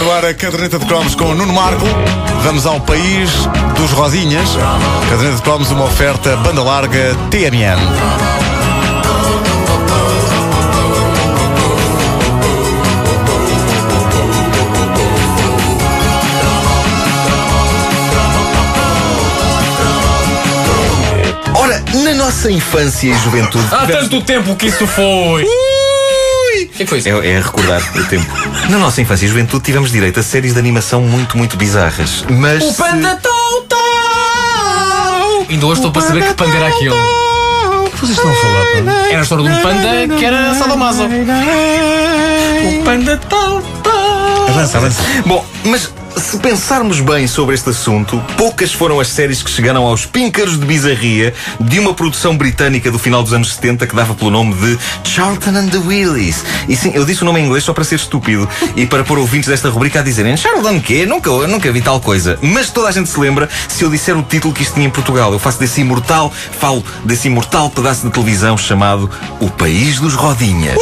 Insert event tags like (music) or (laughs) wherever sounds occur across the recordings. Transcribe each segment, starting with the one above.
no ar a caderneta de cromos com o Nuno Marco. Vamos ao país dos Rodinhas. Caderneta de cromos, uma oferta banda larga TMN. Ora, na nossa infância e juventude. Há tanto tempo que isso foi! O que é que foi isso? É, é recordar o tempo. (laughs) Na nossa infância e juventude tivemos direito a séries de animação muito, muito bizarras. Mas. O se- Panda Tau Tau! Ainda hoje estou para saber que panda era aquilo. O que vocês estão a falar, pá? Era a história de um panda que era sadomaso. O Panda Tau Tau! Avança, avança. Bom, mas se pensarmos bem sobre este assunto, poucas foram as séries que chegaram aos píncaros de bizarria de uma produção britânica do final dos anos 70 que dava pelo nome de Charlton and the Willies. E sim, eu disse o nome em inglês só para ser estúpido e para pôr ouvintes desta rubrica a dizerem Charlton quê? Nunca, nunca vi tal coisa. Mas toda a gente se lembra se eu disser o título que isto tinha em Portugal. Eu faço desse imortal, falo desse imortal pedaço de televisão chamado O País dos Rodinhas.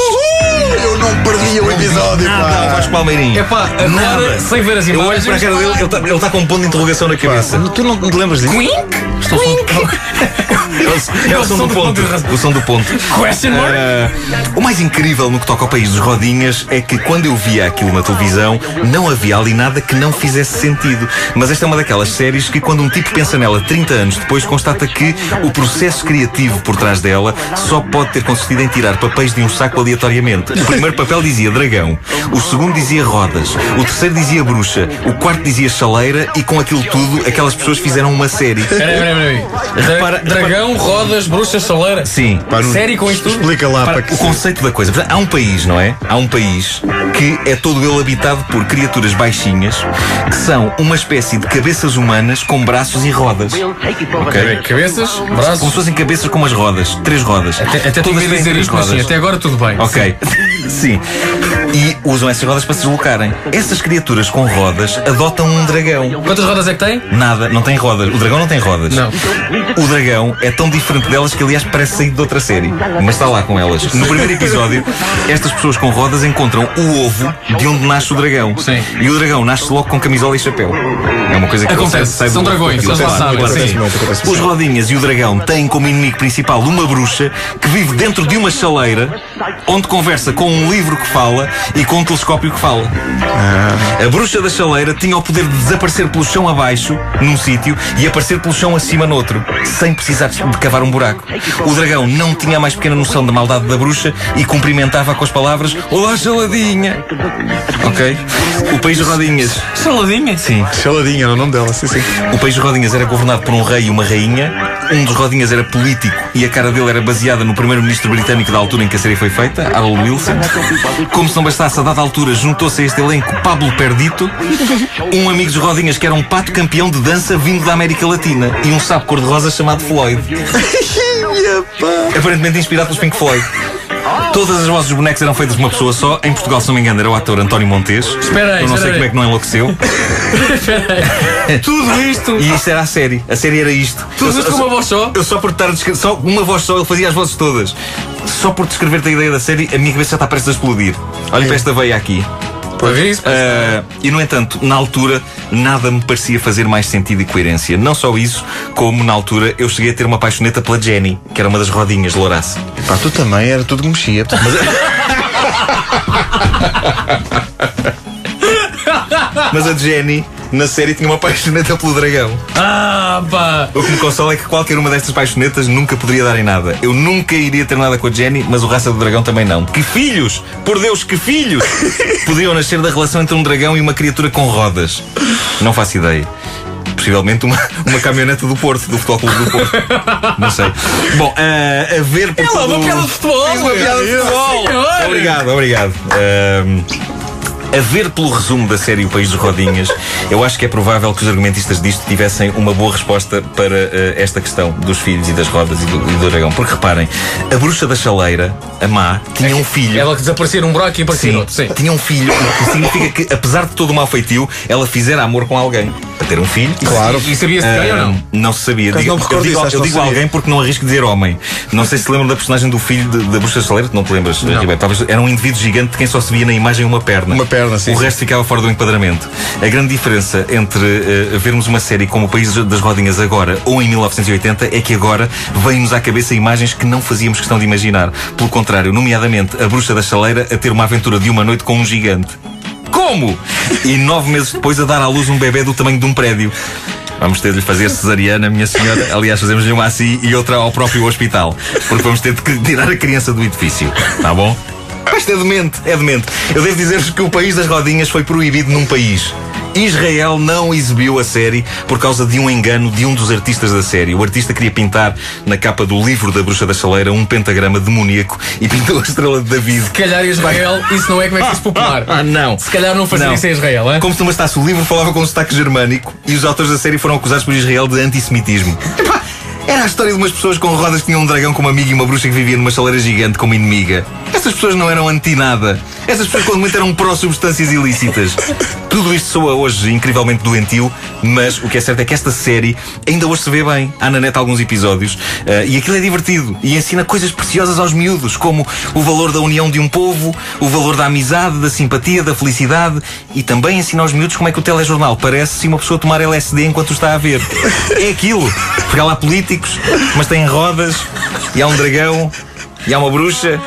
Eu não perdi o episódio, Nada, pá. Vasco Palmeirinho. É pá, agora, Nada. sem ver as Eu olho imagens. para a cara dele, ele está tá com um ponto de interrogação na cabeça. Tu não, te lembras disso? Quink? Estou (laughs) É o, é o som do ponto. O som do ponto. Question mark? Ah, o mais incrível no que toca ao país dos rodinhas é que quando eu via aquilo na televisão, não havia ali nada que não fizesse sentido. Mas esta é uma daquelas séries que, quando um tipo pensa nela 30 anos depois, constata que o processo criativo por trás dela só pode ter consistido em tirar papéis de um saco aleatoriamente. O primeiro papel dizia dragão, o segundo dizia rodas, o terceiro dizia bruxa, o quarto dizia chaleira e com aquilo tudo, aquelas pessoas fizeram uma série. Peraí, peraí, peraí. Repara- Dragão, rodas, bruxa, chaleira. Sim. Pá, não- Série com isto tudo? Explica lá, Para, para que o conceito da coisa. Há um país, não é? Há um país que é todo ele habitado por criaturas baixinhas que são uma espécie de cabeças humanas com braços e rodas. Ok? Cabeças, Como braços. se fossem cabeças com umas rodas. Três rodas. Até, até Todas dizer isto, mas sim, rodas. até agora tudo bem. Ok. (laughs) Sim. E usam essas rodas para se deslocarem. Essas criaturas com rodas adotam um dragão. Quantas rodas é que tem? Nada, não tem rodas. O dragão não tem rodas. Não. O dragão é tão diferente delas que, aliás, parece sair de outra série. Mas está lá com elas. No primeiro episódio, estas pessoas com rodas encontram o ovo de onde nasce o dragão. Sim. E o dragão nasce logo com camisola e chapéu. É uma coisa que Acontece. sai, sai São dragões, eles lá sabem, claro, sim. sim. acontece Os rodinhas e o dragão têm como inimigo principal uma bruxa que vive dentro de uma chaleira onde conversa com um livro que fala e com um telescópio que fala. A bruxa da chaleira tinha o poder de desaparecer pelo chão abaixo, num sítio, e aparecer pelo chão acima noutro, sem precisar de cavar um buraco. O dragão não tinha a mais pequena noção da maldade da bruxa e cumprimentava com as palavras Olá, chaladinha! Ok? O país de rodinhas. Saladinha? Sim. Chaladinha era o nome dela, sim, sim. O país de Rodinhas era governado por um rei e uma rainha. Um dos Rodinhas era político e a cara dele era baseada no primeiro-ministro britânico da altura em que a série foi feita, Harold Wilson. Como se não bastasse, a dada altura juntou-se a este elenco Pablo Perdito, um amigo dos Rodinhas que era um pato campeão de dança vindo da América Latina e um sapo cor-de-rosa chamado Floyd. (laughs) Aparentemente inspirado pelos Pink Floyd. Todas as vozes dos bonecos eram feitas de uma pessoa só. Em Portugal, se não me engano, era o ator António Montes. Espera aí, Eu não sei aí. como é que não enlouqueceu. (laughs) (laughs) Tudo isto? E isto era a série. A série era isto. Tudo Eu isto com uma voz só? Eu só por estar a descrever, só uma voz só, ele fazia as vozes todas. Só por descrever-te a ideia da série, a minha cabeça já está prestes a explodir. Olha para esta veia aqui. Pois isso? Ah, e no entanto, na altura, nada me parecia fazer mais sentido e coerência. Não só isso, como na altura eu cheguei a ter uma paixoneta pela Jenny, que era uma das rodinhas de Louraça. Pá, tu também era tudo que mexia. Mas (laughs) a Jenny, na série, tinha uma paixoneta pelo dragão. Ah, pá! O que me consola é que qualquer uma destas paixonetas nunca poderia dar em nada. Eu nunca iria ter nada com a Jenny, mas o Raça do Dragão também não. Que filhos! Por Deus, que filhos! Poderiam nascer da relação entre um dragão e uma criatura com rodas. Não faço ideia. Possivelmente uma, uma caminhoneta do Porto, do Futebol Clube do Porto. Não sei. Bom, ah, a ver por É lá, todo uma piada de futebol! Fiz uma piada de futebol. Obrigado, obrigado. Ahm, a ver pelo resumo da série O País dos Rodinhas, eu acho que é provável que os argumentistas disto tivessem uma boa resposta para eh, esta questão dos filhos e das rodas e do, e do dragão. Porque reparem, a bruxa da chaleira, a má, tinha um filho. Ela que desaparecia num buraco e aparecia Sim, outro. Sim. tinha um filho, o que significa que, apesar de todo o mau feitio, ela fizera amor com alguém. Para ter um filho. Claro. E sabia-se quem ou Ah, não? não se sabia. Digo- não me eu digo, eu digo não alguém porque não arrisco dizer homem. Não sei se se lembram da personagem do filho de- da bruxa chaleira, tu não te lembras, Ribeiro? Talvez era um indivíduo gigante de quem só se via na imagem uma perna. Uma perna. Perna, sim. O resto ficava fora do enquadramento. A grande diferença entre uh, vermos uma série como O País das Rodinhas agora ou em 1980 é que agora vêm-nos à cabeça imagens que não fazíamos questão de imaginar. Pelo contrário, nomeadamente a bruxa da chaleira a ter uma aventura de uma noite com um gigante. Como? E nove meses depois a dar à luz um bebê do tamanho de um prédio. Vamos ter de lhe fazer cesariana, minha senhora. Aliás, fazemos-lhe uma assim e outra ao próprio hospital. Porque vamos ter de tirar a criança do edifício. Tá bom? (laughs) Isto é demente, é demente. Eu devo dizer-vos que o país das rodinhas foi proibido num país. Israel não exibiu a série por causa de um engano de um dos artistas da série. O artista queria pintar na capa do livro da Bruxa da Chaleira um pentagrama demoníaco e pintou a estrela de David. Se calhar Israel, isso não é como é que se popular. (laughs) Ah, não. Se calhar não fazia Não. isso em Israel, é? Como se não bastasse, o livro falava com sotaque germânico e os autores da série foram acusados por Israel de antissemitismo. Era a história de umas pessoas com rodas que tinham um dragão como amigo e uma bruxa que vivia numa chaleira gigante como inimiga. Essas pessoas não eram anti-nada. Essas pessoas, quando muito, eram pró-substâncias ilícitas. Tudo isto soa hoje incrivelmente doentio, mas o que é certo é que esta série ainda hoje se vê bem. Há na net alguns episódios eh, e aquilo é divertido e ensina coisas preciosas aos miúdos, como o valor da união de um povo, o valor da amizade, da simpatia, da felicidade e também ensina aos miúdos como é que o telejornal parece se uma pessoa tomar LSD enquanto está a ver. É aquilo. Porque há lá políticos, mas têm rodas e há um dragão e há uma bruxa.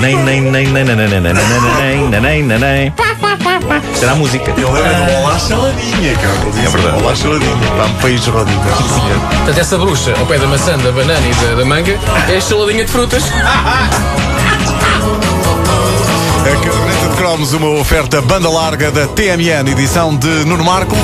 Nem, nem, nem, nem, nem, nem, nem, nem, nem, nem, nem, nem, nem. Isto era a música. Ele era Olá Saladinha, cara. É verdade. Olá Saladinha. Está no país de rodinhas. sim, senhor. Portanto, essa bruxa, ao pé da maçã, da banana e da, da manga, é a saladinha de frutas. A caderneta de cromos, uma oferta banda larga da TMN, edição de Nuno Marco.